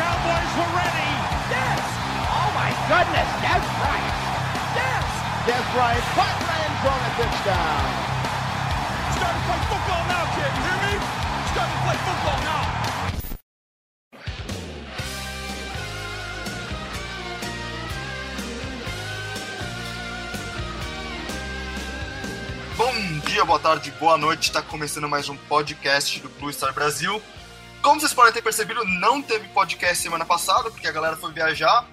Cowboys were ready. Yes! Oh my goodness, Des Bryant! Yes! Des Bryant, the end zone, a touchdown! Starting to play football now, kid. You hear me? Starting to play football now. Bom dia, boa tarde, boa noite. Está começando mais um podcast do Blue Star Brasil. Como vocês podem ter percebido, não teve podcast semana passada, porque a galera foi viajar.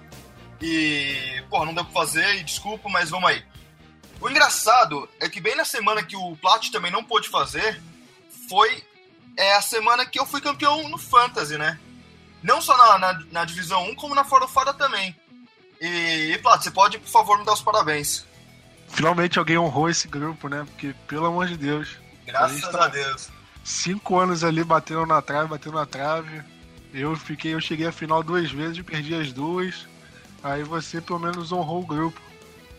E, porra, não deu pra fazer, e desculpa, mas vamos aí. O engraçado é que bem na semana que o Plat também não pôde fazer, foi é, a semana que eu fui campeão no Fantasy, né? Não só na, na, na Divisão 1, como na Fora Fora também. E, e Plat, você pode, por favor, me dar os parabéns. Finalmente alguém honrou esse grupo, né? Porque, pelo amor de Deus. Graças gente tá- a Deus. Cinco anos ali batendo na trave, batendo na trave. Eu fiquei, eu cheguei à final duas vezes, perdi as duas. Aí você pelo menos honrou o grupo.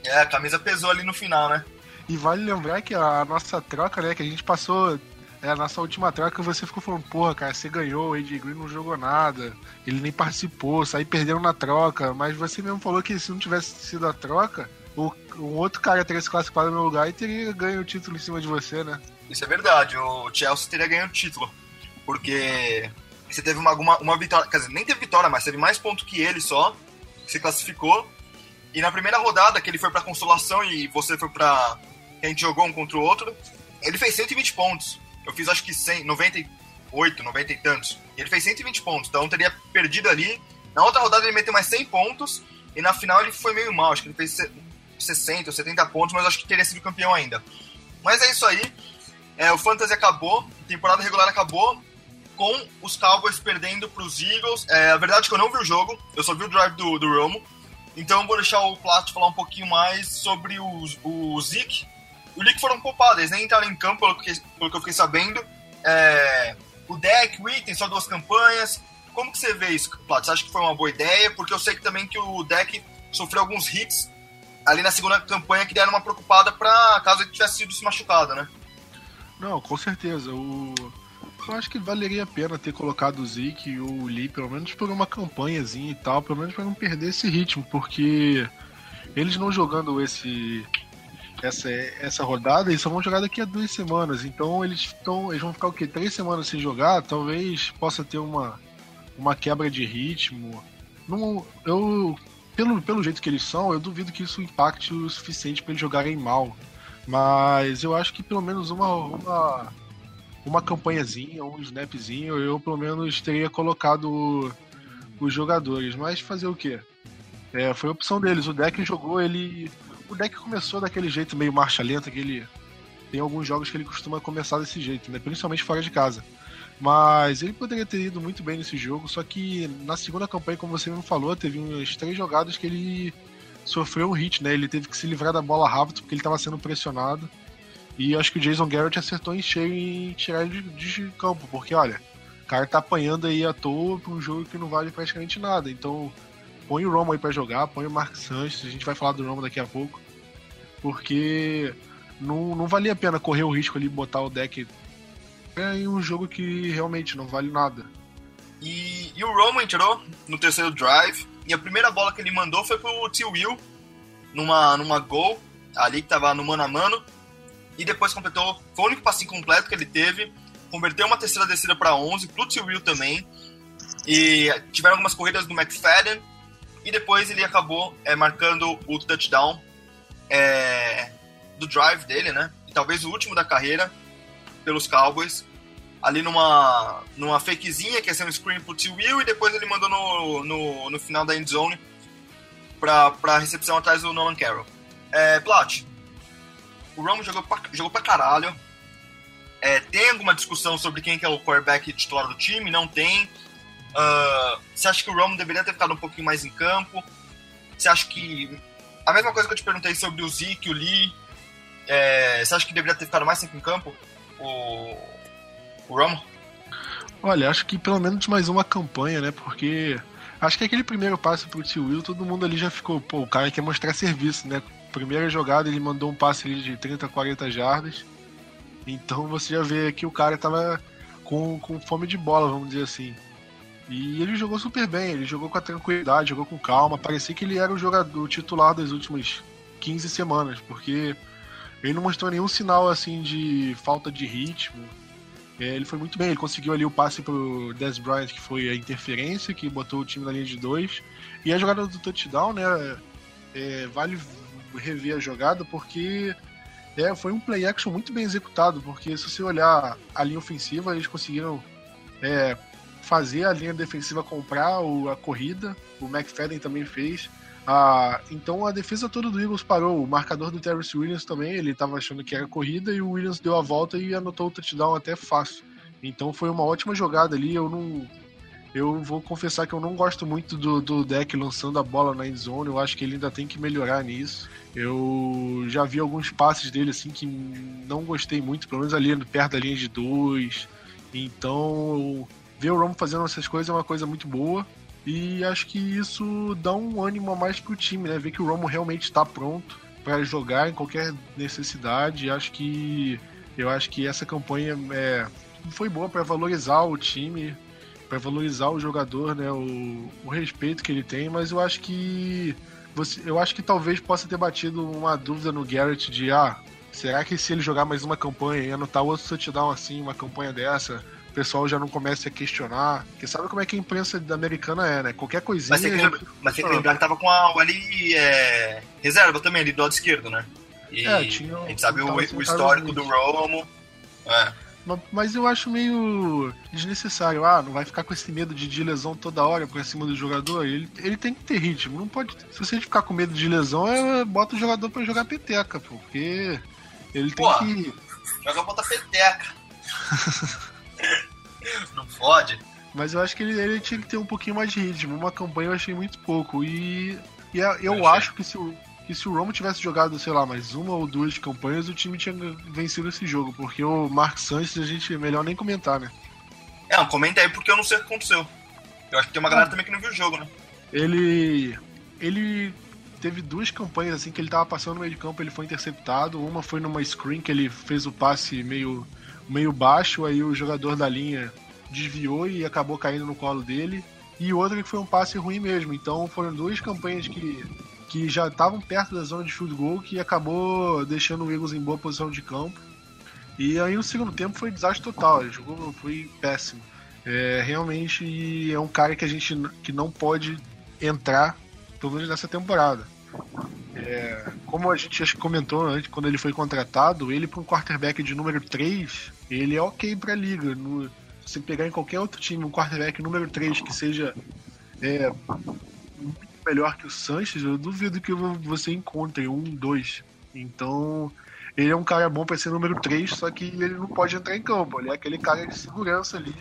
É, a camisa pesou ali no final, né? E vale lembrar que a nossa troca, né? Que a gente passou. É, a nossa última troca, você ficou falando, porra, cara, você ganhou, o AJ Green não jogou nada, ele nem participou, saí perdendo na troca, mas você mesmo falou que se não tivesse sido a troca, o, um outro cara teria se classificado no meu lugar e teria ganho o título em cima de você, né? Isso é verdade, o Chelsea teria ganho o título. Porque você teve uma, uma, uma vitória, quer dizer, nem teve vitória, mas teve mais ponto que ele só, que se classificou. E na primeira rodada, que ele foi pra consolação e você foi pra. a gente jogou um contra o outro, ele fez 120 pontos. Eu fiz acho que 100, 98, 90 e tantos. Ele fez 120 pontos, então teria perdido ali. Na outra rodada ele meteu mais 100 pontos, e na final ele foi meio mal, acho que ele fez 60 ou 70 pontos, mas acho que teria sido campeão ainda. Mas é isso aí. É, o Fantasy acabou, a temporada regular acabou, com os Cowboys perdendo para os Eagles. É, a verdade é que eu não vi o jogo, eu só vi o drive do, do Romo. Então eu vou deixar o Plat falar um pouquinho mais sobre o, o Zeke. O Lick foram poupados, eles nem entraram em campo, pelo que, pelo que eu fiquei sabendo. É, o deck, o item, só duas campanhas. Como que você vê isso, Plat? Você acha que foi uma boa ideia? Porque eu sei que também que o deck sofreu alguns hits ali na segunda campanha que deram uma preocupada para caso ele tivesse sido se machucado, né? Não, com certeza. O... Eu acho que valeria a pena ter colocado o Zeke e o Lee, pelo menos por uma campanhazinha e tal, pelo menos para não perder esse ritmo, porque eles não jogando esse essa, essa rodada, eles só vão jogar daqui a duas semanas. Então eles estão. Eles vão ficar o quê? Três semanas sem jogar, talvez possa ter uma, uma quebra de ritmo. Não, eu. Pelo, pelo jeito que eles são, eu duvido que isso impacte o suficiente para eles jogarem mal. Mas eu acho que pelo menos uma, uma, uma campanhazinha, um snapzinho, eu pelo menos teria colocado os jogadores. Mas fazer o quê? É, foi a opção deles. O deck jogou, ele. O deck começou daquele jeito meio marcha lenta, que ele. Tem alguns jogos que ele costuma começar desse jeito, né? Principalmente fora de casa. Mas ele poderia ter ido muito bem nesse jogo, só que na segunda campanha, como você mesmo falou, teve umas três jogadas que ele sofreu um hit, né? Ele teve que se livrar da bola rápido porque ele estava sendo pressionado. E acho que o Jason Garrett acertou em cheio em tirar ele de, de campo, porque olha, o cara tá apanhando aí à toa pra um jogo que não vale praticamente nada. Então, põe o Romo aí pra jogar, põe o Mark Sanchez, a gente vai falar do Romo daqui a pouco. Porque não, não valia a pena correr o risco ali botar o deck em um jogo que realmente não vale nada. E, e o Romo entrou no terceiro drive. E a primeira bola que ele mandou foi pro T. Will, numa, numa gol, ali que tava no mano a mano. E depois completou, foi o único passinho completo que ele teve. Converteu uma terceira descida para 11, pro T. Will também. E tiveram algumas corridas do McFadden. E depois ele acabou é, marcando o touchdown é, do drive dele, né? E talvez o último da carreira pelos Cowboys. Ali numa, numa fakezinha, que ia ser um screen pro T. Will, e depois ele mandou no, no, no final da end zone pra, pra recepção atrás do Nolan Carroll. É, o Romo jogou pra, jogou pra caralho. É, tem alguma discussão sobre quem que é o quarterback titular do time? Não tem. Uh, você acha que o Romo deveria ter ficado um pouquinho mais em campo? Você acha que. A mesma coisa que eu te perguntei sobre o Zeke, o Lee. É, você acha que deveria ter ficado mais tempo em campo? O, o? Olha, acho que pelo menos mais uma campanha, né? Porque acho que aquele primeiro passe pro Tio Will, todo mundo ali já ficou, pô, o cara quer mostrar serviço, né? Primeira jogada ele mandou um passe ali de 30, 40 jardas. Então você já vê que o cara tava com, com fome de bola, vamos dizer assim. E ele jogou super bem, ele jogou com a tranquilidade, jogou com calma. Parecia que ele era o jogador titular das últimas 15 semanas, porque ele não mostrou nenhum sinal assim de falta de ritmo. É, ele foi muito bem, ele conseguiu ali o passe pro Dez Bryant, que foi a interferência, que botou o time na linha de dois. E a jogada do touchdown, né? É, vale rever a jogada, porque é, foi um play action muito bem executado, porque se você olhar a linha ofensiva, eles conseguiram é, fazer a linha defensiva comprar o, a corrida, o McFadden também fez. Ah, então a defesa toda do Eagles parou. O marcador do Terrence Williams também, ele estava achando que era corrida e o Williams deu a volta e anotou o touchdown até fácil. Então foi uma ótima jogada ali. Eu não. Eu vou confessar que eu não gosto muito do, do deck lançando a bola na endzone. Eu acho que ele ainda tem que melhorar nisso. Eu já vi alguns passes dele assim que não gostei muito, pelo menos ali perto da linha de dois. Então, ver o Romo fazendo essas coisas é uma coisa muito boa. E acho que isso dá um ânimo a mais pro time, né? Ver que o Romo realmente está pronto para jogar em qualquer necessidade. Acho que eu acho que essa campanha é, foi boa para valorizar o time, para valorizar o jogador, né? O, o, respeito que ele tem. Mas eu acho que você, eu acho que talvez possa ter batido uma dúvida no Garrett de ah, será que se ele jogar mais uma campanha e anotar outro touchdown assim, uma campanha dessa, o pessoal já não começa a questionar. Porque sabe como é que a imprensa americana é, né? Qualquer coisinha. Mas tem que, lembra, mas tem que lembrar que tava com a ali é, reserva também, ali do lado esquerdo, né? E é, tinha, a gente sabe o, o histórico do Romo. É. Mas eu acho meio desnecessário. Ah, não vai ficar com esse medo de, de lesão toda hora por cima do jogador. Ele, ele tem que ter ritmo. Não pode. Se você ficar com medo de lesão, é, bota o jogador para jogar peteca, porque ele tem Pô, que. Joga bota peteca. Não pode. Mas eu acho que ele, ele, tinha que ter um pouquinho mais de ritmo. Uma campanha eu achei muito pouco. E, e eu, acho que se, o, que se o Romo tivesse jogado, sei lá, mais uma ou duas campanhas, o time tinha vencido esse jogo. Porque o Mark Sanches a gente é melhor nem comentar, né? É, comenta aí porque eu não sei o que aconteceu. Eu acho que tem uma galera ah. também que não viu o jogo, né? Ele. Ele teve duas campanhas assim que ele tava passando no meio de campo, ele foi interceptado. Uma foi numa screen que ele fez o passe meio meio baixo, aí o jogador da linha desviou e acabou caindo no colo dele. E outra que foi um passe ruim mesmo. Então foram duas campanhas que, que já estavam perto da zona de field goal que acabou deixando o Eagles em boa posição de campo. E aí no segundo tempo foi desastre total, ele jogou foi péssimo. É, realmente é um cara que a gente que não pode entrar, pelo menos nessa temporada. É, como a gente que comentou antes, quando ele foi contratado, ele para um quarterback de número 3, ele é ok para a liga. No, se pegar em qualquer outro time um quarterback número 3 que seja é, muito melhor que o Sanches, eu duvido que você encontre um, dois. Então, ele é um cara bom para ser número 3, só que ele não pode entrar em campo. Ele é aquele cara de segurança ali.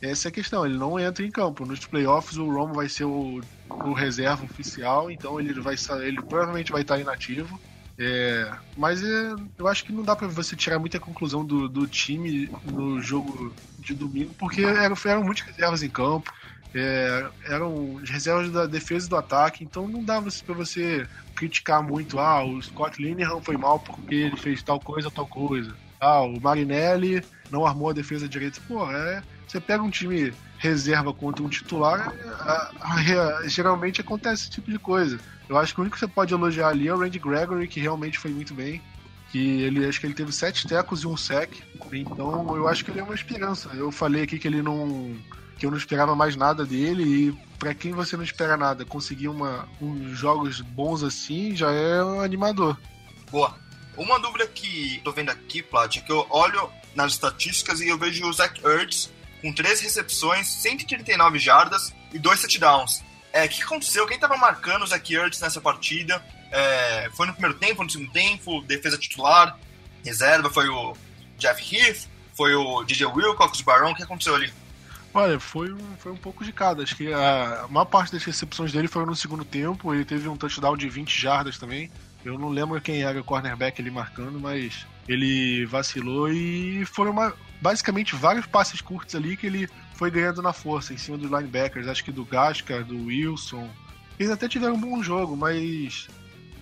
Essa é a questão, ele não entra em campo. Nos playoffs, o Romo vai ser o, o reserva oficial, então ele vai ele provavelmente vai estar inativo. É, mas é, eu acho que não dá para você tirar muita conclusão do, do time no jogo de domingo, porque eram, eram muitas reservas em campo, é, eram reservas da defesa e do ataque, então não dá para você criticar muito. Ah, o Scott Linehan foi mal porque ele fez tal coisa, tal coisa. Ah, o Marinelli não armou a defesa direita. Pô, é, você pega um time reserva contra um titular, a, geralmente acontece esse tipo de coisa. Eu acho que o único que você pode elogiar ali é o Randy Gregory, que realmente foi muito bem. Que ele acho que ele teve sete tecos e um sec. Então eu acho que ele é uma esperança. Eu falei aqui que ele não. que eu não esperava mais nada dele. E para quem você não espera nada, conseguir uma, uns jogos bons assim já é um animador. Boa. Uma dúvida que tô vendo aqui, Plat, é que eu olho nas estatísticas e eu vejo o Zach Ertz com três recepções, 139 jardas e dois touchdowns. É, o que aconteceu? Quem estava marcando o Zach Ertz nessa partida? É, foi no primeiro tempo, no segundo tempo, defesa titular, reserva, foi o Jeff Heath, foi o DJ Wilcox, o Barão, o que aconteceu ali? Olha, foi um, foi um pouco de cada. Acho que a, maior parte das recepções dele foram no segundo tempo. Ele teve um touchdown de 20 jardas também. Eu não lembro quem era o cornerback ali marcando, mas ele vacilou e foram uma, basicamente vários passes curtos ali que ele foi ganhando na força, em cima dos linebackers. Acho que do Gascar, do Wilson. Eles até tiveram um bom jogo, mas,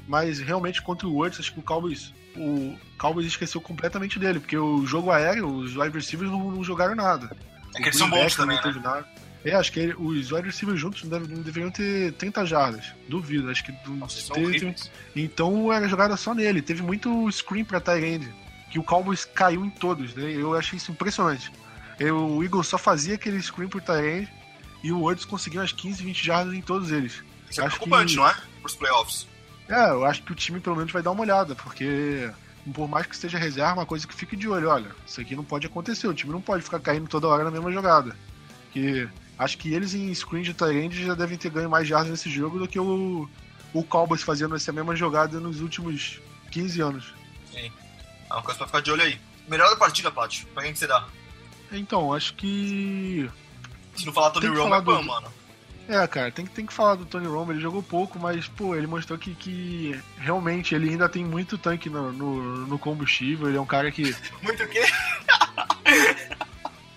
mas realmente contra o Woods, acho que o Cowboys, o Cowboys esqueceu completamente dele, porque o jogo aéreo, os wide receivers não, não jogaram nada. É que eles são bons também, né? É, acho que ele, os wide receivers juntos não, não, deveriam ter 30 jardas. Duvido, acho que Nossa, teve, Então era jogada só nele. Teve muito screen pra Tyrande, que o Cowboys caiu em todos, né? Eu achei isso impressionante. Eu, o Eagles só fazia aquele screen pro Tyrande e o Woods conseguiu umas 15, 20 jardas em todos eles. Isso é preocupante, que... não é? Pros playoffs. É, eu acho que o time pelo menos vai dar uma olhada, porque por mais que esteja reserva, uma coisa que fique de olho, olha, isso aqui não pode acontecer, o time não pode ficar caindo toda hora na mesma jogada. Que acho que eles em screen de Tyrande já devem ter ganho mais jardas nesse jogo do que o, o Cowboys fazendo essa mesma jogada nos últimos 15 anos. Sim. É uma coisa pra ficar de olho aí. Melhor da partida, Paty, pra quem que você dá? Então, acho que. Se não falar Tony Romo, é do... mano. É, cara, tem, tem que falar do Tony Romo, ele jogou pouco, mas, pô, ele mostrou que, que realmente ele ainda tem muito tanque no, no, no combustível, ele é um cara que... muito o quê?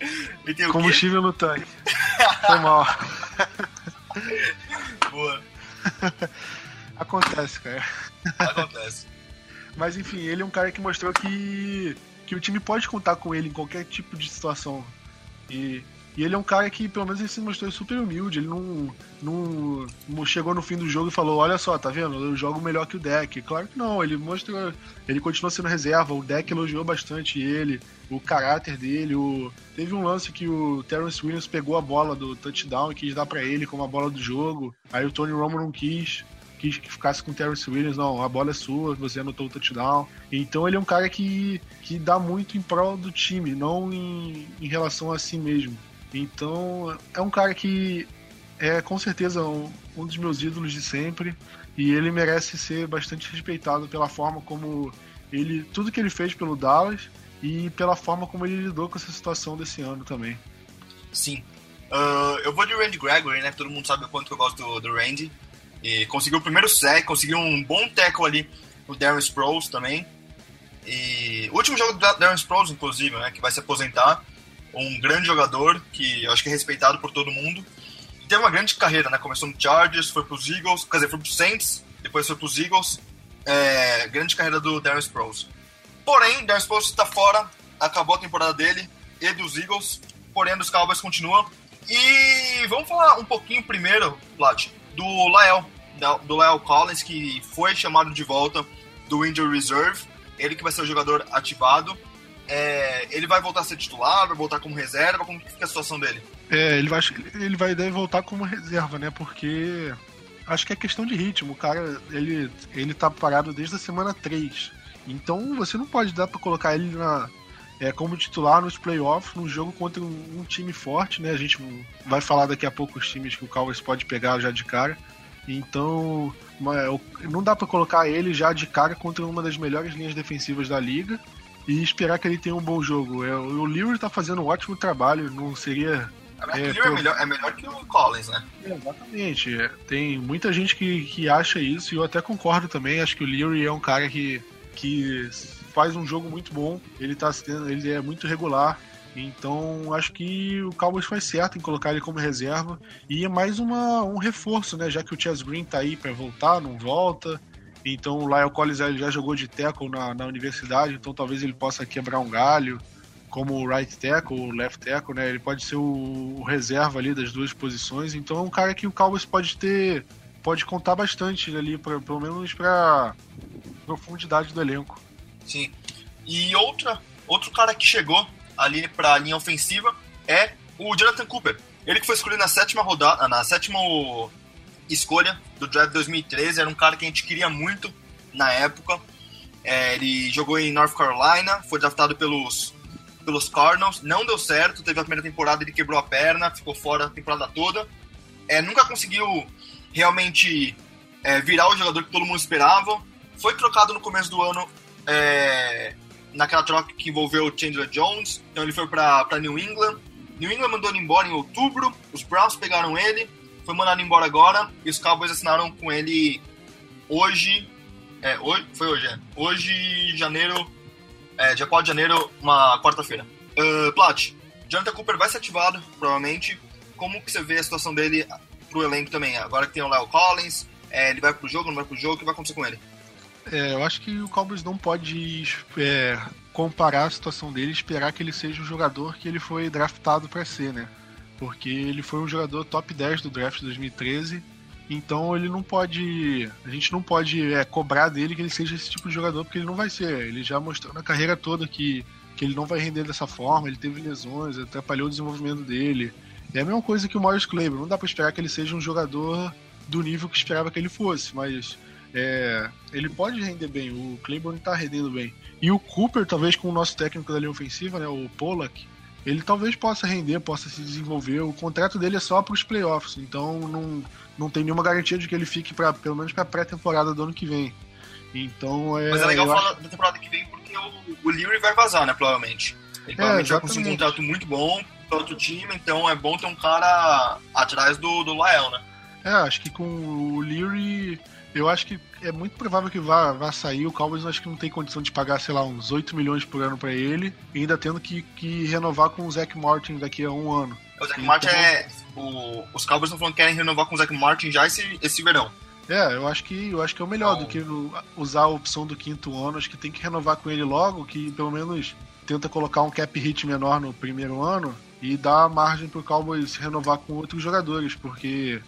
ele tem o combustível quê? no tanque. Foi mal. Boa. Acontece, cara. Acontece. Mas enfim, ele é um cara que mostrou que, que o time pode contar com ele em qualquer tipo de situação. E e ele é um cara que, pelo menos, ele se mostrou super humilde. Ele não, não, chegou no fim do jogo e falou: Olha só, tá vendo? Eu jogo melhor que o deck. Claro que não, ele mostrou. Ele continuou sendo reserva. O deck elogiou bastante ele, o caráter dele. O... Teve um lance que o Terence Williams pegou a bola do touchdown e quis dar para ele como a bola do jogo. Aí o Tony Romo não quis quis que ficasse com o Terence Williams, não, a bola é sua, você anotou o touchdown. Então ele é um cara que, que dá muito em prol do time, não em, em relação a si mesmo. Então, é um cara que é com certeza um, um dos meus ídolos de sempre e ele merece ser bastante respeitado pela forma como ele tudo que ele fez pelo Dallas e pela forma como ele lidou com essa situação desse ano também. Sim. Uh, eu vou de Randy Gregory, né? Todo mundo sabe o quanto eu gosto do, do Randy. E conseguiu o primeiro sec, conseguiu um bom tackle ali no Darren Sproles também. E último jogo do Darren Sproles, inclusive, né? Que vai se aposentar um grande jogador que acho que é respeitado por todo mundo. E teve uma grande carreira, né? Começou no Chargers, foi para os Eagles, quer dizer, foi para os Saints, depois foi para os Eagles. É, grande carreira do Darren Sproles. Porém, Darren Sproles está fora, acabou a temporada dele e dos Eagles, porém dos Cowboys continuam. E vamos falar um pouquinho primeiro, Plat, do Lael, do Lael Collins, que foi chamado de volta do Injury Reserve. Ele que vai ser o jogador ativado. É, ele vai voltar a ser titular, vai voltar como reserva? Como que fica a situação dele? É, ele vai, ele vai deve voltar como reserva, né? Porque acho que é questão de ritmo. O cara, ele, ele tá parado desde a semana 3. Então você não pode dar para colocar ele na, é, como titular nos playoffs, num jogo contra um, um, time forte, né? A gente vai falar daqui a pouco os times que o Cowboys pode pegar já de cara. Então, não dá para colocar ele já de cara contra uma das melhores linhas defensivas da liga e esperar que ele tenha um bom jogo. É, o Leary tá fazendo um ótimo trabalho, não seria. É, é, é, melhor, é melhor que o Collins, né? É, exatamente. É, tem muita gente que, que acha isso e eu até concordo também. Acho que o Leary é um cara que, que faz um jogo muito bom. Ele, tá, ele é muito regular. Então acho que o Cowboys faz certo em colocar ele como reserva. E é mais uma, um reforço, né? Já que o Chess Green tá aí para voltar, não volta. Então o Lyle Collins ele já jogou de tackle na, na universidade, então talvez ele possa quebrar um galho como o right tackle, o left tackle, né? Ele pode ser o, o, reserva ali das duas posições. Então é um cara que o Cowboys pode ter, pode contar bastante ali, pra, pelo menos para profundidade do elenco. Sim. E outra, outro cara que chegou ali para a linha ofensiva é o Jonathan Cooper. Ele que foi escolhido na sétima rodada, na sétima escolha do draft 2013, era um cara que a gente queria muito na época. É, ele jogou em North Carolina, foi draftado pelos, pelos Cardinals, não deu certo, teve a primeira temporada, ele quebrou a perna, ficou fora a temporada toda. É, nunca conseguiu realmente é, virar o jogador que todo mundo esperava. Foi trocado no começo do ano é, naquela troca que envolveu o Chandler Jones, então ele foi para New England. New England mandou ele embora em outubro, os Browns pegaram ele, foi mandado embora agora, e os Cowboys assinaram com ele hoje. É, hoje, foi hoje, é. Hoje, janeiro. É, dia 4 de janeiro, uma quarta-feira. Uh, Plat, Jonathan Cooper vai ser ativado, provavelmente. Como que você vê a situação dele pro elenco também? Agora que tem o Leo Collins, é, ele vai pro jogo, não vai pro jogo, o que vai acontecer com ele? É, eu acho que o Cowboys não pode é, comparar a situação dele e esperar que ele seja o jogador que ele foi draftado para ser, né? Porque ele foi um jogador top 10 do draft de 2013, então ele não pode. A gente não pode é, cobrar dele que ele seja esse tipo de jogador, porque ele não vai ser. Ele já mostrou na carreira toda que, que ele não vai render dessa forma, ele teve lesões, atrapalhou o desenvolvimento dele. É a mesma coisa que o Morris Claiborne, não dá para esperar que ele seja um jogador do nível que esperava que ele fosse, mas é, ele pode render bem, o Claiborne tá rendendo bem. E o Cooper, talvez com o nosso técnico da linha ofensiva, né, o Pollack, ele talvez possa render, possa se desenvolver. O contrato dele é só para os playoffs, então não, não tem nenhuma garantia de que ele fique para pelo menos para pré-temporada do ano que vem. Então é. Mas é legal falar acho... da temporada que vem porque o, o Leary vai vazar, né? Provavelmente. Ele é, provavelmente vai conseguir um contrato muito bom para outro time, então é bom ter um cara atrás do, do Lael, né? É, acho que com o Leary, eu acho que é muito provável que vá, vá sair. O Cowboys acho que não tem condição de pagar, sei lá, uns 8 milhões por ano para ele, e ainda tendo que, que renovar com o Zach Martin daqui a um ano. O Zach então, Martin é. O, os Cowboys estão falando que querem renovar com o Zach Martin já esse, esse verão. É, eu acho que eu acho que é o melhor do que usar a opção do quinto ano. Acho que tem que renovar com ele logo, que pelo menos tenta colocar um cap hit menor no primeiro ano e dar margem para o Cowboys renovar com outros jogadores, porque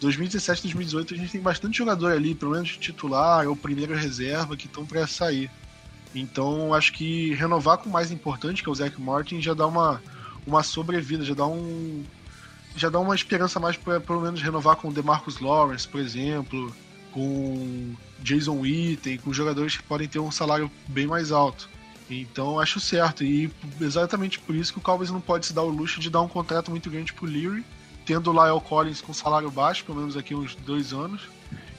2017 2018 a gente tem bastante jogador ali, pelo menos titular ou primeira reserva, que estão para sair. Então acho que renovar com o mais importante, que é o Zach Martin, já dá uma, uma sobrevida, já dá um. Já dá uma esperança mais para pelo menos renovar com o DeMarcus Lawrence, por exemplo, com Jason Witten, com jogadores que podem ter um salário bem mais alto. Então acho certo. E exatamente por isso que o Cowboys não pode se dar o luxo de dar um contrato muito grande pro Leary tendo o Lyle Collins com salário baixo, pelo menos aqui uns dois anos,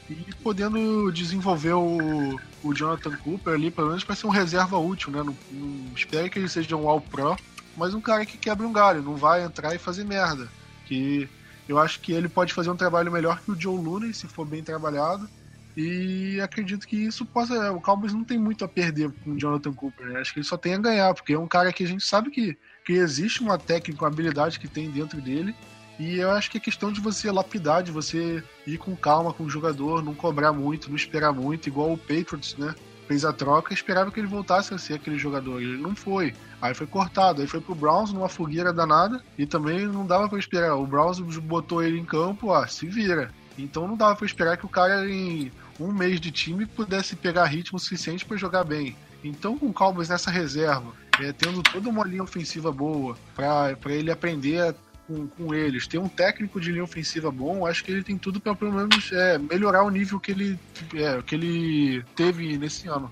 e podendo desenvolver o, o Jonathan Cooper ali, pelo menos para ser um reserva útil, né? Não, não espere que ele seja um All-Pro, mas um cara que quebra um galho, não vai entrar e fazer merda. Que eu acho que ele pode fazer um trabalho melhor que o Joe Looney, se for bem trabalhado. E acredito que isso possa. O Cowboys não tem muito a perder com o Jonathan Cooper, né? Acho que ele só tem a ganhar, porque é um cara que a gente sabe que, que existe uma técnica, uma habilidade que tem dentro dele e eu acho que é questão de você lapidar, de você ir com calma com o jogador, não cobrar muito, não esperar muito, igual o Patriots, né? Fez a troca e esperava que ele voltasse a ser aquele jogador. Ele não foi. Aí foi cortado. Aí foi pro Browns numa fogueira danada e também não dava para esperar. O Browns botou ele em campo, ah, se vira. Então não dava para esperar que o cara em um mês de time pudesse pegar ritmo suficiente para jogar bem. Então, com o Cowboys nessa reserva, é, tendo toda uma linha ofensiva boa, para ele aprender com, com eles, ter um técnico de linha ofensiva bom, acho que ele tem tudo para pelo menos é, melhorar o nível que ele, é, que ele teve nesse ano.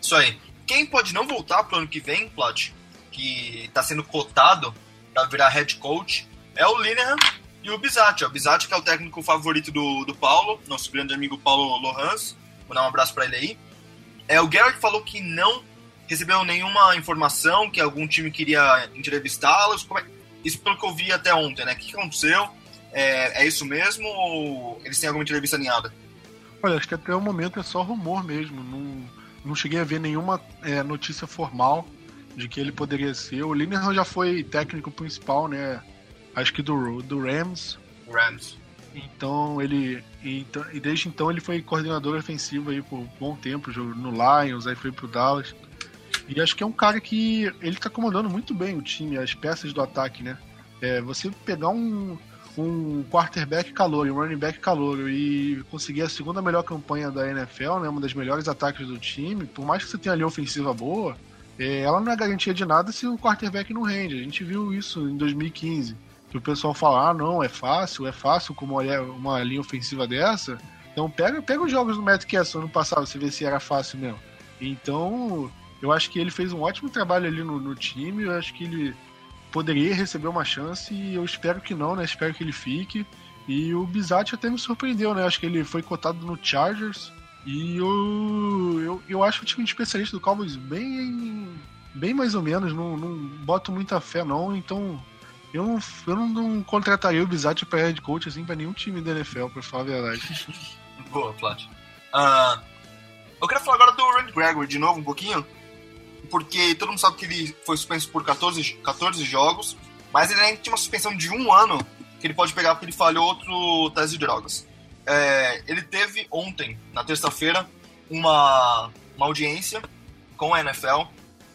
Isso aí. Quem pode não voltar pro ano que vem, Plat, que está sendo cotado para virar head coach, é o Linehan e o Bizatti. O Bizatti que é o técnico favorito do, do Paulo, nosso grande amigo Paulo Lohans. Vou dar um abraço para ele aí. É, o Garrett falou que não recebeu nenhuma informação que algum time queria entrevistá-los. Como é, isso pelo que eu vi até ontem, né? O que aconteceu? É, é isso mesmo ou eles têm alguma entrevista alinhada? Olha, acho que até o momento é só rumor mesmo. Não, não cheguei a ver nenhuma é, notícia formal de que ele poderia ser. O Linehan já foi técnico principal, né? Acho que do, do Rams. Rams. Então ele. Então, e desde então ele foi coordenador ofensivo aí por um bom tempo, no Lions, aí foi pro Dallas. E acho que é um cara que ele tá comandando muito bem o time, as peças do ataque, né? É, você pegar um, um quarterback calor um running back calor e conseguir a segunda melhor campanha da NFL, né? Uma das melhores ataques do time, por mais que você tenha ali ofensiva boa, é, ela não é garantia de nada se o quarterback não rende. A gente viu isso em 2015. Que o pessoal fala, ah, não, é fácil, é fácil como uma linha ofensiva dessa. Então pega, pega os jogos do Matt Castle ano passado, você vê se era fácil mesmo. Então, eu acho que ele fez um ótimo trabalho ali no, no time. Eu acho que ele poderia receber uma chance e eu espero que não, né? Espero que ele fique. E o Bizatti até me surpreendeu, né? Acho que ele foi cotado no Chargers. E eu, eu, eu acho o time de especialista do Cowboys bem, bem mais ou menos. Não, não boto muita fé, não. Então Eu não, eu não, não contrataria o Bizatti pra head coach assim pra nenhum time da NFL, pra falar a verdade. Boa, Plat. Uh, eu quero falar agora do Randy Gregory de novo um pouquinho, porque todo mundo sabe que ele foi suspenso por 14, 14 jogos, mas ele ainda tinha uma suspensão de um ano que ele pode pegar porque ele falhou outro teste de drogas. É, ele teve ontem, na terça-feira, uma, uma audiência com a NFL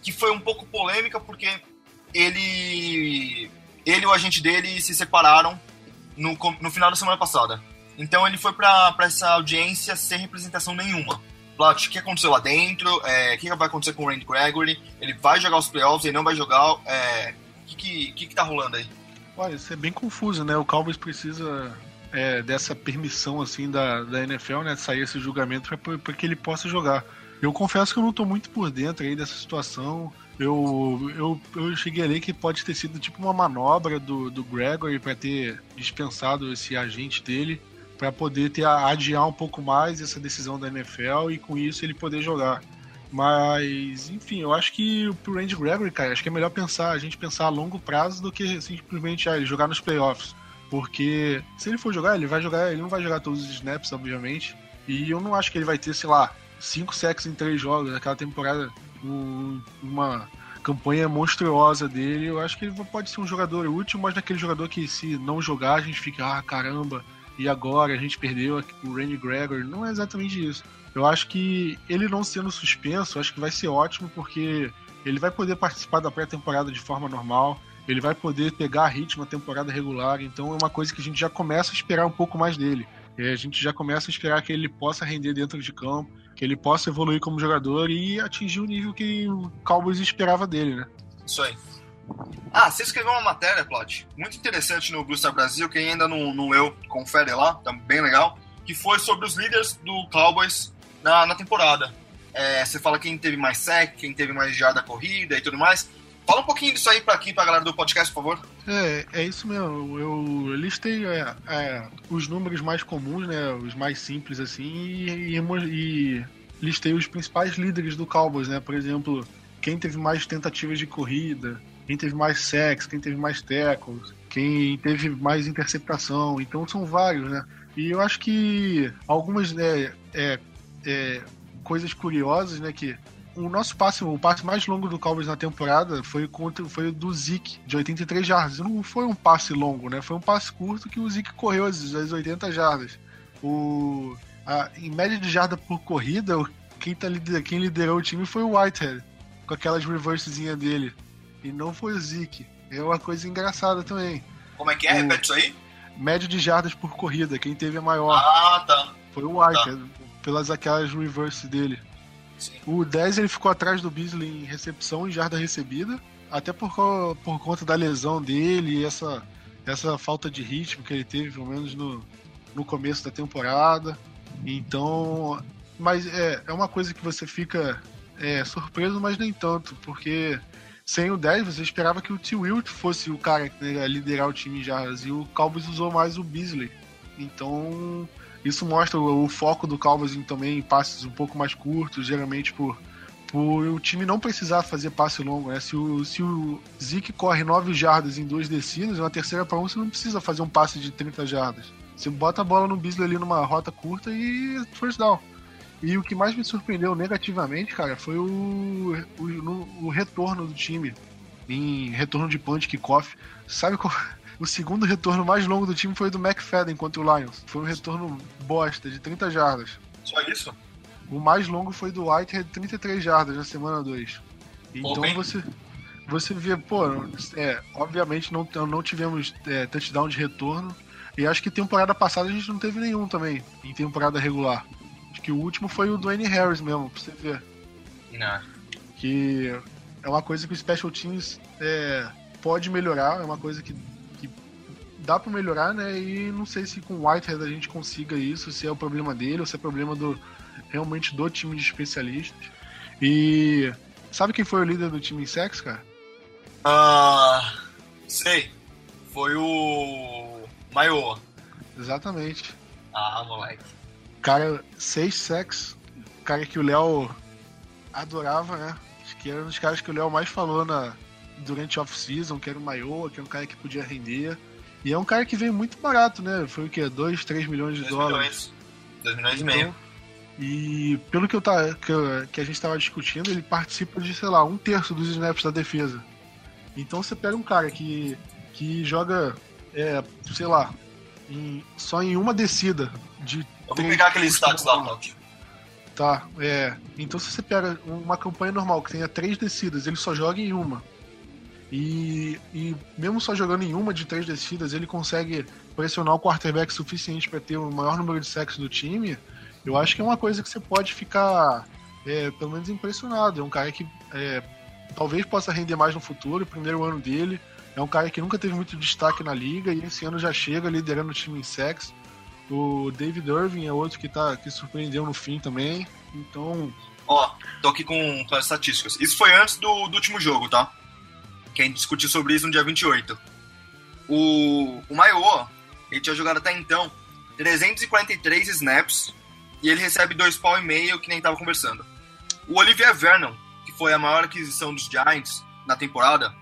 que foi um pouco polêmica porque ele, ele e o agente dele se separaram no, no final da semana passada. Então ele foi para essa audiência sem representação nenhuma. Plat, o que aconteceu lá dentro? É, o que vai acontecer com o Randy Gregory? Ele vai jogar os playoffs, ele não vai jogar? É, o que, que, que, que tá rolando aí? Olha, isso é bem confuso, né? O Cowboys precisa é, dessa permissão assim da, da NFL, né? De sair esse julgamento para que ele possa jogar. Eu confesso que eu não estou muito por dentro aí dessa situação. Eu, eu, eu cheguei a ler que pode ter sido tipo uma manobra do, do Gregory para ter dispensado esse agente dele para poder ter adiar um pouco mais essa decisão da NFL e com isso ele poder jogar. Mas, enfim, eu acho que pro Randy Gregory, cara, acho que é melhor pensar, a gente pensar a longo prazo do que simplesmente ah, ele jogar nos playoffs. Porque se ele for jogar, ele vai jogar, ele não vai jogar todos os snaps, obviamente. E eu não acho que ele vai ter, sei lá, cinco sacks em três jogos, aquela temporada, um, uma campanha monstruosa dele. Eu acho que ele pode ser um jogador útil, mas naquele jogador que se não jogar, a gente fica, ah, caramba, e agora a gente perdeu o Randy Gregory. Não é exatamente isso. Eu acho que ele não sendo suspenso, acho que vai ser ótimo, porque ele vai poder participar da pré-temporada de forma normal, ele vai poder pegar ritmo na temporada regular, então é uma coisa que a gente já começa a esperar um pouco mais dele. a gente já começa a esperar que ele possa render dentro de campo, que ele possa evoluir como jogador e atingir o nível que o Cowboys esperava dele, né? Isso aí. Ah, você escreveu uma matéria, Plot, muito interessante no Blue Star Brasil, quem ainda não, não leu, confere lá, tá bem legal, que foi sobre os líderes do Cowboys na, na temporada. É, você fala quem teve mais sec, quem teve mais jarda corrida e tudo mais. Fala um pouquinho disso aí para aqui, pra galera do podcast, por favor. É, é isso mesmo. Eu listei é, é, os números mais comuns, né? Os mais simples, assim, e, e, listei os principais líderes do Cowboys, né? Por exemplo, quem teve mais tentativas de corrida, quem teve mais sacks, quem teve mais tackles, quem teve mais interceptação. Então são vários, né? E eu acho que algumas né, é, é, coisas curiosas, né? Que o nosso passe, o passe mais longo do Cowboys na temporada foi contra, foi o do Zeke, de 83 jardas. Não foi um passe longo, né? Foi um passe curto que o Zeke correu as, as 80 jardas. O, a, em média de jarda por corrida, quem, tá, quem liderou o time foi o Whitehead, com aquelas reversezinhas dele. E não foi o Zeke. É uma coisa engraçada também. Como é que é? O, Repete isso aí? Média de jardas por corrida, quem teve a maior. Ah, tá. Foi o Whitehead. Tá pelas aquelas reverse dele. Sim. O 10 ele ficou atrás do Beasley em recepção e jarda recebida, até por, por conta da lesão dele e essa, essa falta de ritmo que ele teve, pelo menos no, no começo da temporada. Então, mas é, é uma coisa que você fica é, surpreso, mas nem tanto, porque sem o 10 você esperava que o T. Wilt fosse o cara que né, liderar o time em jardas, e o Cowboys usou mais o Beasley. Então, isso mostra o, o foco do Cowboys também em passes um pouco mais curtos, geralmente por, por o time não precisar fazer passe longo. Né? Se, o, se o Zeke corre 9 jardas em duas descidas, uma terceira para um, você não precisa fazer um passe de 30 jardas. Você bota a bola no Beasley ali numa rota curta e first down. E o que mais me surpreendeu negativamente, cara, foi o, o, no, o retorno do time. Em retorno de punch, kickoff. Sabe qual, o segundo retorno mais longo do time foi o do McFadden contra o Lions. Foi um retorno bosta, de 30 jardas. Só isso? O mais longo foi do Whitehead, 33 jardas na semana 2. Então você, você vê, pô, é, obviamente não, não tivemos é, touchdown de retorno. E acho que temporada passada a gente não teve nenhum também, em temporada regular. Acho que o último foi o Dwayne Harris mesmo, pra você ver. Não. Que é uma coisa que o Special Teams é, pode melhorar, é uma coisa que dá para melhorar, né? E não sei se com o Whitehead a gente consiga isso, se é o problema dele ou se é problema do realmente do time de especialistas. E sabe quem foi o líder do time em sex, cara? Ah, sei. Foi o Maior. Exatamente. Ah, moleque. Cara, seis sex, cara que o Léo adorava, né? Acho que era um dos caras que o Léo mais falou na, durante off-season, que era o Maioa, que era um cara que podia render. E é um cara que veio muito barato, né? Foi o quê? 2, 3 milhões de 2 dólares. milhões. 2 milhões e meio. Então, e pelo que, eu tá, que, eu- que a gente estava discutindo, ele participa de, sei lá, um terço dos snaps da defesa. Então você pega um cara que, que joga, é, sei lá, em- só em uma descida de. Eu vou pegar aqueles stats lá. Claudio. Tá, é. Então se você pega uma campanha normal que tenha três descidas, ele só joga em uma. E, e mesmo só jogando em uma de três descidas, ele consegue pressionar o quarterback suficiente para ter o maior número de sacks do time. Eu acho que é uma coisa que você pode ficar, é, pelo menos, impressionado. É um cara que é, talvez possa render mais no futuro, o primeiro ano dele. É um cara que nunca teve muito destaque na liga e esse ano já chega liderando o time em sacks. O David Irving é outro que, tá, que surpreendeu no fim também. Então, Ó, tô aqui com, as estatísticas. Isso foi antes do, do último jogo, tá? Que a gente discutiu sobre isso no dia 28. O, o Maiô, ele tinha jogado até então 343 snaps e ele recebe dois pau e meio que nem tava conversando. O Olivier Vernon, que foi a maior aquisição dos Giants na temporada,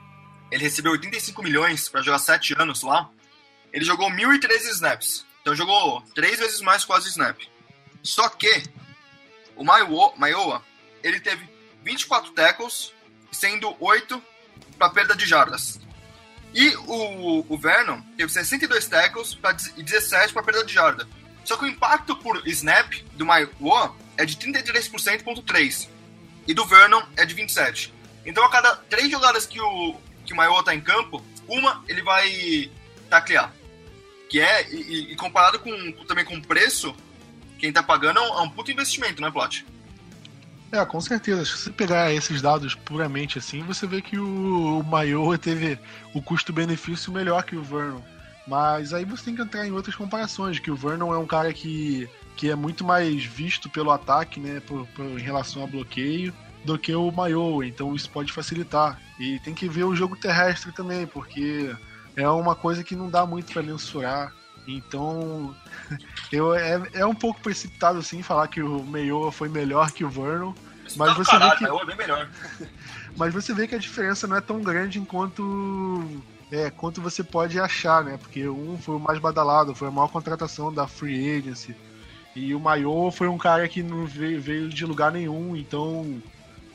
ele recebeu 85 milhões para jogar 7 anos lá. Ele jogou 1.013 snaps. Então jogou três vezes mais quase snap. Só que o Maioa, ele teve 24 tackles, sendo 8 para perda de jardas. E o, o Vernon teve 62 tackles pra, e 17 para perda de jarda. Só que o impacto por snap do Maioa é de 33,3%. E do Vernon é de 27%. Então a cada três jogadas que o, que o Maioa tá em campo, uma ele vai taclear. Que é, e, e comparado com, também com o preço, quem tá pagando é um, é um puto investimento, né, Plot? É, com certeza. Se você pegar esses dados puramente assim, você vê que o, o Maioa teve o custo-benefício melhor que o Vernon. Mas aí você tem que entrar em outras comparações, que o Vernon é um cara que, que é muito mais visto pelo ataque, né, por, por- em relação a bloqueio, do que o Maioa. Então isso pode facilitar. E tem que ver o jogo terrestre também, porque é uma coisa que não dá muito para mensurar. Então, eu, é, é um pouco precipitado assim falar que o Maioa foi melhor que o Vernon, Mas tá você vê caralho, que- Maioa é bem melhor. mas você vê que a diferença não é tão grande enquanto é, quanto você pode achar, né? Porque um foi o mais badalado, foi a maior contratação da Free Agency. E o Maior foi um cara que não veio, veio de lugar nenhum, então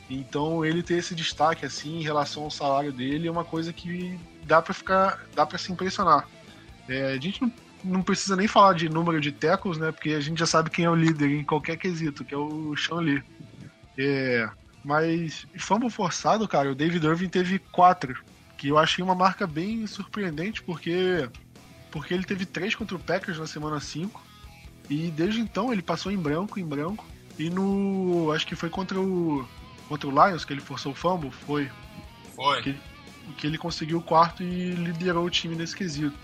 então ele ter esse destaque assim em relação ao salário dele é uma coisa que dá pra ficar, dá para se impressionar. É, a gente não, não precisa nem falar de número de tackles, né? Porque a gente já sabe quem é o líder em qualquer quesito, que é o Sean Lee. É, mas fumble forçado, cara, o David Irving teve quatro, que eu achei uma marca bem surpreendente, porque porque ele teve três contra o Packers na semana 5, e desde então ele passou em branco, em branco, e no. acho que foi contra o. contra o Lions que ele forçou o fumble, foi. Foi. Que, que ele conseguiu o quarto e liderou o time nesse quesito.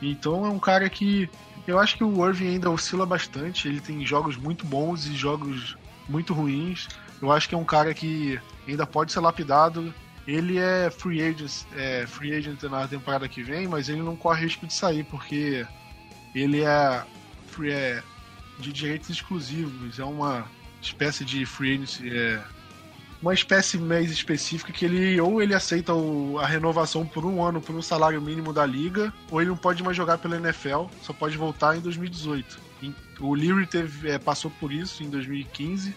Então é um cara que. Eu acho que o Irving ainda oscila bastante, ele tem jogos muito bons e jogos muito ruins. Eu acho que é um cara que ainda pode ser lapidado. Ele é free agent, é, free agent na temporada que vem, mas ele não corre risco de sair, porque ele é, free, é de direitos exclusivos, é uma espécie de free agent, é, uma espécie mais específica que ele ou ele aceita o- a renovação por um ano por um salário mínimo da liga, ou ele não pode mais jogar pela NFL, só pode voltar em 2018. Em- O Leary teve, é, passou por isso em 2015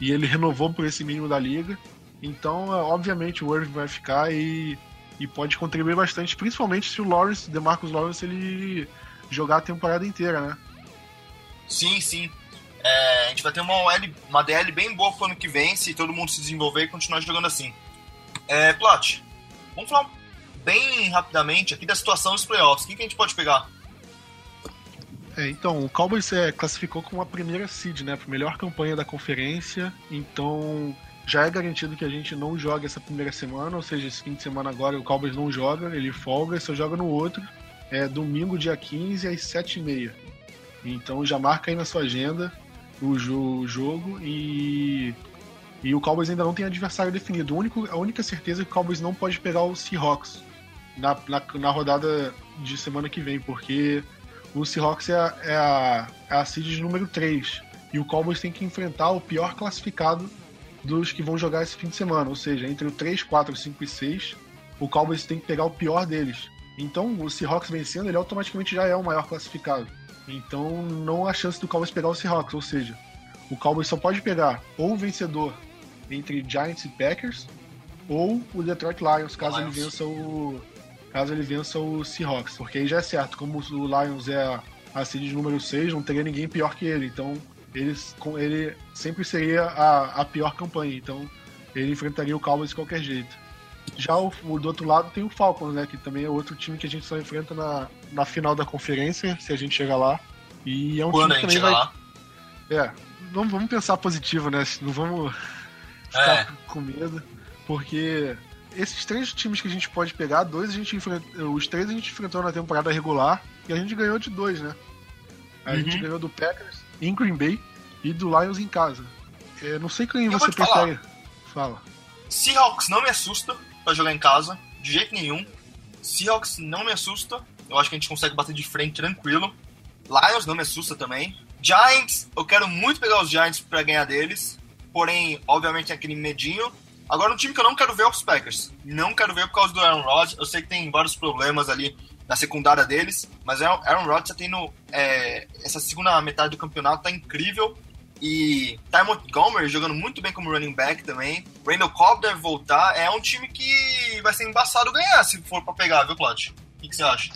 e ele renovou por esse mínimo da liga. Então, é, obviamente, o Irving vai ficar e, e pode contribuir bastante, principalmente se o Lawrence, DeMarcus Lawrence, ele jogar a temporada inteira, né? Sim, sim. É, a gente vai ter uma, OL, uma DL bem boa pro ano que vem, se todo mundo se desenvolver e continuar jogando assim. É, Plat, vamos falar bem rapidamente aqui da situação dos playoffs. Quem que a gente pode pegar? É, então, o Cowboys é, classificou como a primeira seed, né? A melhor campanha da conferência. Então, já é garantido que a gente não joga essa primeira semana, ou seja, esse fim de semana agora o Cowboys não joga, ele folga e só joga no outro. É domingo, dia 15, às 7h30. Então já marca aí na sua agenda o, jo- jogo e. E o Cowboys ainda não tem adversário definido. O único, a única certeza é que o Cowboys não pode pegar o Seahawks na, na, na rodada de semana que vem, porque o Seahawks é a, é a, é a seed número 3. E o Cowboys tem que enfrentar o pior classificado dos que vão jogar esse fim de semana. Ou seja, entre o 3, 4, 5 e 6. o Cowboys tem que pegar o pior deles. Então, o Seahawks vencendo, ele automaticamente já é o maior classificado. Então, não há chance do Cowboys pegar o Seahawks, ou seja, o Cowboys só pode pegar ou o vencedor entre Giants e Packers ou o Detroit Lions, caso Lions. ele vença o caso ele vença o Seahawks, porque aí já é certo, como o Lions é a, a seed número 6, não teria ninguém pior que ele, então com ele sempre seria a, a pior campanha, então ele enfrentaria o Cowboys de qualquer jeito. Já o, o, do outro lado tem o Falcons, né? Que também é outro time que a gente só enfrenta na, na final da conferência, se a gente chegar lá. E é um Quando time que também vai. Lá. É, vamos, vamos pensar positivo, né? Não vamos ficar é. com medo. Porque esses três times que a gente pode pegar, dois a gente enfrentou. Os três a gente enfrentou na temporada regular e a gente ganhou de dois, né? A uhum. gente ganhou do Packers em Green Bay e do Lions em casa. É, não sei quem Eu você aí. Fala. Seahawks não me assusta para jogar em casa, de jeito nenhum. Seahawks não me assusta. Eu acho que a gente consegue bater de frente tranquilo. Lions não me assusta também. Giants, eu quero muito pegar os Giants para ganhar deles. Porém, obviamente, tem aquele medinho. Agora, um time que eu não quero ver é os Packers. Não quero ver por causa do Aaron Rodgers. Eu sei que tem vários problemas ali na secundária deles, mas Aaron Rodgers tá tendo é, essa segunda metade do campeonato tá incrível. E Ty Montgomery jogando muito bem como running back também. Randall Cobb deve voltar. É um time que vai ser embaçado ganhar se for para pegar, viu, Plot? O que, que você acha?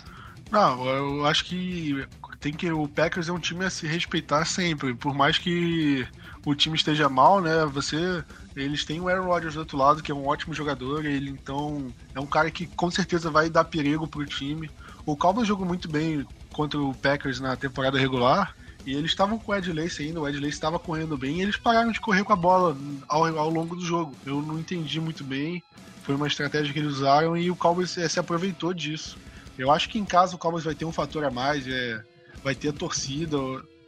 Não, eu acho que tem que o Packers é um time a se respeitar sempre, por mais que o time esteja mal, né? Você eles têm o Aaron Rodgers do outro lado, que é um ótimo jogador, ele então é um cara que com certeza vai dar perigo pro time. O Cowboys jogou muito bem contra o Packers na temporada regular, e eles estavam com o Ed Lace ainda, o Ed Lace estava correndo bem, e eles pararam de correr com a bola ao, ao longo do jogo. Eu não entendi muito bem, foi uma estratégia que eles usaram e o Cowboys se aproveitou disso. Eu acho que em casa o Cowboys vai ter um fator a mais, é, vai ter a torcida.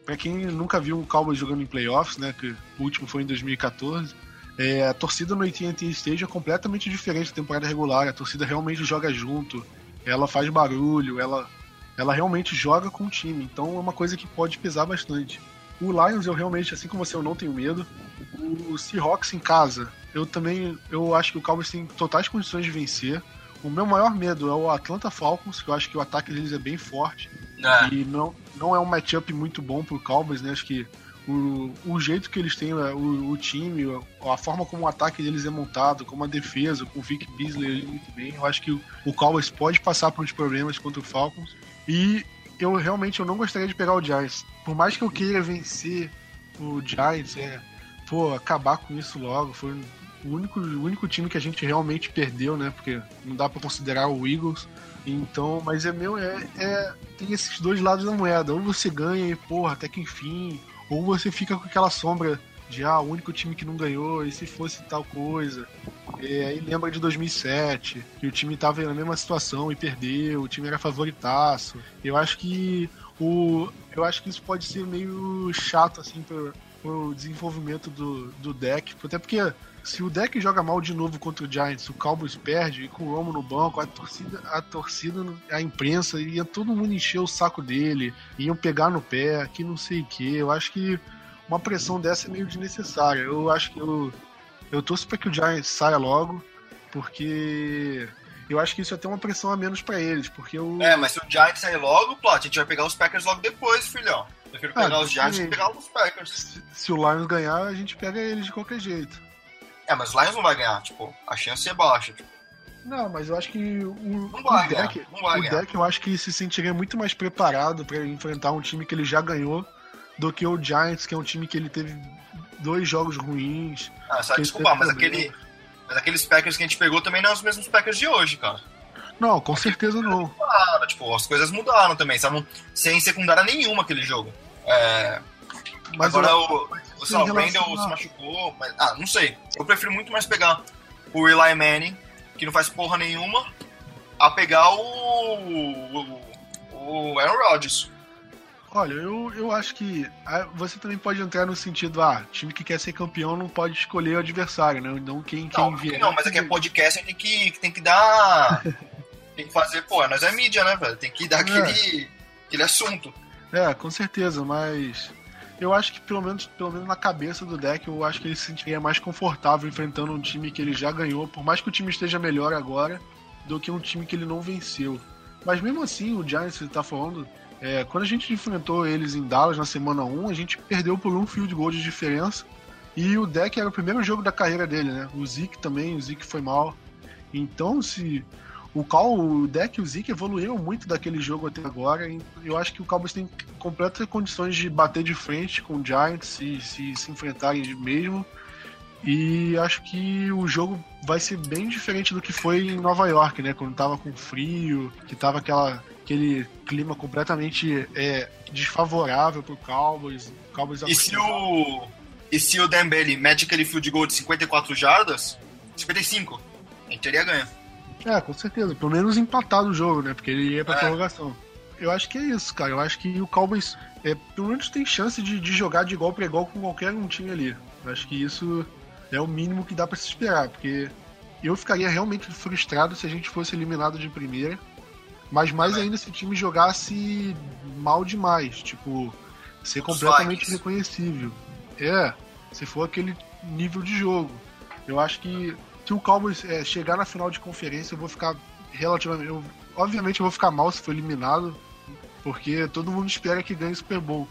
Para quem nunca viu um Cowboys jogando em playoffs, né, que o último foi em 2014, é, a torcida no AT&T Stage é completamente diferente da temporada regular. A torcida realmente joga junto, ela faz barulho, ela ela realmente joga com o time. Então é uma coisa que pode pesar bastante. O Lions, eu realmente, assim como você, eu não tenho medo. O Seahawks em casa, eu também, eu acho que o Cowboys tem totais condições de vencer. O meu maior medo é o Atlanta Falcons, que eu acho que o ataque deles é bem forte. É. E não, não é um matchup muito bom pro Cowboys, né? Acho que o, o jeito que eles têm, é, o, o time, a forma como o ataque deles é montado, como a defesa, com o Vic Beasley muito bem, eu acho que o, o Cowboys pode passar por uns problemas contra o Falcons. E eu realmente eu não gostaria de pegar o Giants. Por mais que eu queira vencer o Giants, é, pô, acabar com isso logo. Foi o único, o único time que a gente realmente perdeu, né? Porque não dá para considerar o Eagles. Então, mas é meu, é, é, tem esses dois lados da moeda. Ou você ganha e, porra, até que enfim. Ou você fica com aquela sombra de ah, o único time que não ganhou, e se fosse tal coisa. E aí lembra de 2007, que o time estava na mesma situação e perdeu, o time era favoritaço. Eu acho que o eu acho que isso pode ser meio chato assim para o desenvolvimento do, do deck, até porque se o deck joga mal de novo contra o Giants, o Cowboys perde, e com o Romo no banco, a torcida, a torcida, a imprensa, ia todo mundo encher o saco dele, iam pegar no pé, que não sei o que. Eu acho que uma pressão dessa é meio desnecessária. Eu acho que eu, eu torço para que o Giants saia logo, porque eu acho que isso é até uma pressão a menos para eles, porque o... É, mas se o Giants sair logo, plot, a gente vai pegar os Packers logo depois, filhão. Prefiro ah, pegar os Giants que pegar os Packers. Se, se, o Lions ganhar, a gente pega eles de qualquer jeito. É, mas o Lions não vai ganhar, tipo, a chance é baixa, tipo. Não, mas eu acho que o, não vai o deck, não vai o ganhar. deck eu acho que se sentiria muito mais preparado para enfrentar um time que ele já ganhou do que o Giants, que é um time que ele teve dois jogos ruins. Ah, só desculpa, mas aquele, mas aqueles Packers que a gente pegou também não são os mesmos Packers de hoje, cara. Não, com certeza não. Mudaram, tipo, as coisas mudaram também, estavam sem secundária nenhuma aquele jogo. É... Mas Agora eu, o, o Sal Randall se machucou, mas, ah, não sei. Eu prefiro muito mais pegar o Eli Manning, que não faz porra nenhuma, a pegar o, o, o Aaron Rodgers. Olha, eu, eu acho que ah, você também pode entrar no sentido, ah, time que quer ser campeão não pode escolher o adversário, né? Não quem, quem não, vier. Não, mas aqui é podcast, a gente tem que, tem que dar. tem que fazer, pô, nós é mídia, né, velho? Tem que dar é. aquele, assunto. É, com certeza, mas eu acho que pelo menos, pelo menos na cabeça do deck, eu acho que ele se sentiria mais confortável enfrentando um time que ele já ganhou, por mais que o time esteja melhor agora, do que um time que ele não venceu. Mas mesmo assim, o Giants, ele tá falando, é, quando a gente enfrentou eles em Dallas na semana 1, a gente perdeu por um field goal de diferença. E o deck era o primeiro jogo da carreira dele, né? O Zeke também, o Zeke foi mal. Então, se o Cal, o deck e o Zeke evoluíram muito daquele jogo até agora. Eu acho que o Cowboys tem completas condições de bater de frente com o Giants e se, se enfrentarem mesmo. E acho que o jogo vai ser bem diferente do que foi em Nova York, né? Quando tava com frio, que tava aquela, aquele clima completamente é, desfavorável pro Cowboys. Cowboys e se o e se o Dembele mete aquele field goal de 54 jardas, 55, a gente teria ganho. É, com certeza. Pelo menos empatado o jogo, né? Porque ele ia pra é. prorrogação. Eu acho que é isso, cara. Eu acho que o Cowboys, é, pelo menos, tem chance de, de jogar de igual para igual com qualquer um time ali. Eu acho que isso é o mínimo que dá para se esperar, porque eu ficaria realmente frustrado se a gente fosse eliminado de primeira, mas mais ainda se o time jogasse mal demais, tipo, ser completamente reconhecível. É, se for aquele nível de jogo. Eu acho que se o Cowboys é, chegar na final de conferência, eu vou ficar relativamente. Eu, obviamente eu vou ficar mal se for eliminado, porque todo mundo espera que ganhe o Super Bowl.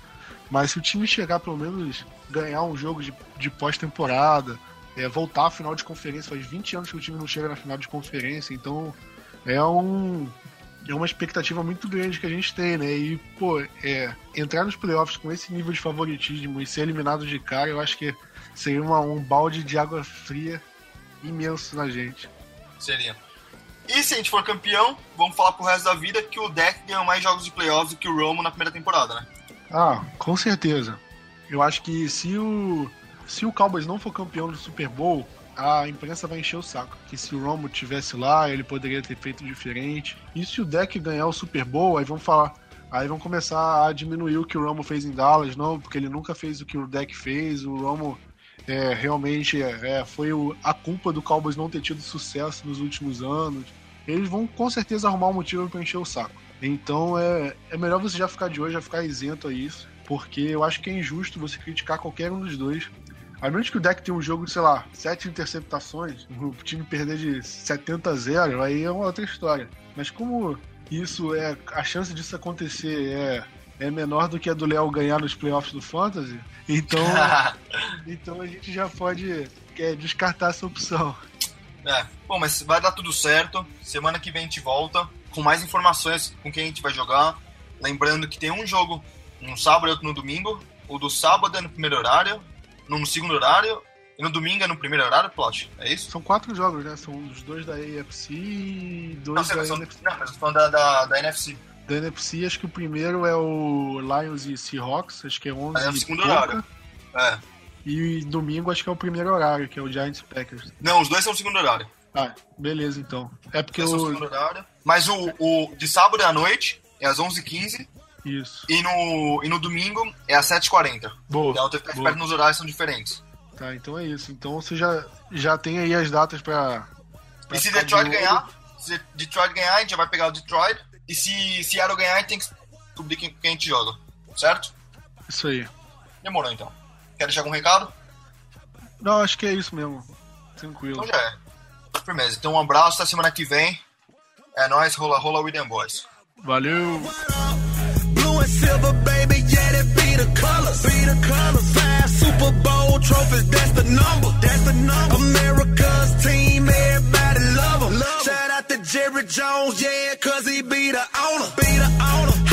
Mas se o time chegar pelo menos ganhar um jogo de, de pós-temporada, é, voltar à final de conferência, faz 20 anos que o time não chega na final de conferência, então é um. É uma expectativa muito grande que a gente tem, né? E, pô, é, entrar nos playoffs com esse nível de favoritismo e ser eliminado de cara, eu acho que seria uma, um balde de água fria imenso na gente. Seria. E se a gente for campeão, vamos falar pro resto da vida que o deck ganhou mais jogos de playoffs do que o Romo na primeira temporada, né? Ah, com certeza. Eu acho que se o se o Cowboys não for campeão do Super Bowl, a imprensa vai encher o saco. Que se o Romo tivesse lá, ele poderia ter feito diferente. E se o deck ganhar o Super Bowl, aí vão falar, aí vão começar a diminuir o que o Romo fez em Dallas, não, porque ele nunca fez o que o deck fez. O Romo é, realmente é, foi o, a culpa do Cowboys não ter tido sucesso nos últimos anos. Eles vão com certeza arrumar um motivo para encher o saco. Então é, é melhor você já ficar de hoje, já ficar isento a isso, porque eu acho que é injusto você criticar qualquer um dos dois. A menos que o deck tenha um jogo sei lá, sete interceptações, o time perder de 70 a 0, aí é uma outra história. Mas como isso é. A chance disso acontecer é é menor do que a do Léo ganhar nos playoffs do Fantasy. Então, então a gente já pode é, descartar essa opção. É, bom, mas vai dar tudo certo. Semana que vem a gente volta com mais informações com quem a gente vai jogar. Lembrando que tem um jogo no sábado e outro no domingo. O do sábado é no primeiro horário, no segundo horário, e no domingo é no primeiro horário, Plot. É isso? São quatro jogos, né? São os dois da AFC e dois não, da são, NFC. Não, mas eu tô falando da, da, da NFC da NFC, acho que o primeiro é o Lions e Seahawks, acho que é 11 É o segundo horário. É. E domingo acho que é o primeiro horário, que é o Giants Packers. Não, os dois são o segundo horário. Ah, beleza então. É porque o... o segundo horário. Mas o, o de sábado é à noite, é às 11h15. Isso. E no, e no domingo é às 7h40. Boa. Então, boa. nos horários são diferentes. Tá, então é isso. Então você já, já tem aí as datas pra. pra e se Detroit de ganhar, se Detroit ganhar, a gente já vai pegar o Detroit. E se Seattle ganhar, a gente tem que descobrir quem, quem a gente joga. Certo? Isso aí. Demorou então. Quer deixar algum recado? Não, acho que é isso mesmo. Tranquilo. Então já é. Firmeza. Então um abraço, até semana que vem. É nóis, rola, rola William Boys. Valeu! Super Bowl trophies, that's the number. That's the number. America's team, everybody love. Love Shout out to Jerry Jones, yeah, cause he be the owner. Be the owner.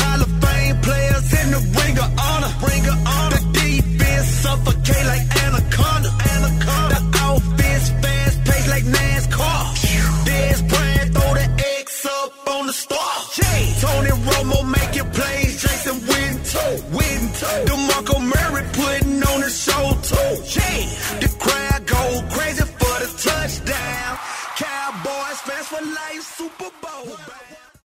toe. With DeMarco Murray putting on a show too. Yeah, the crowd go crazy for the touchdown. Cowboys fans for life, Super Bowl.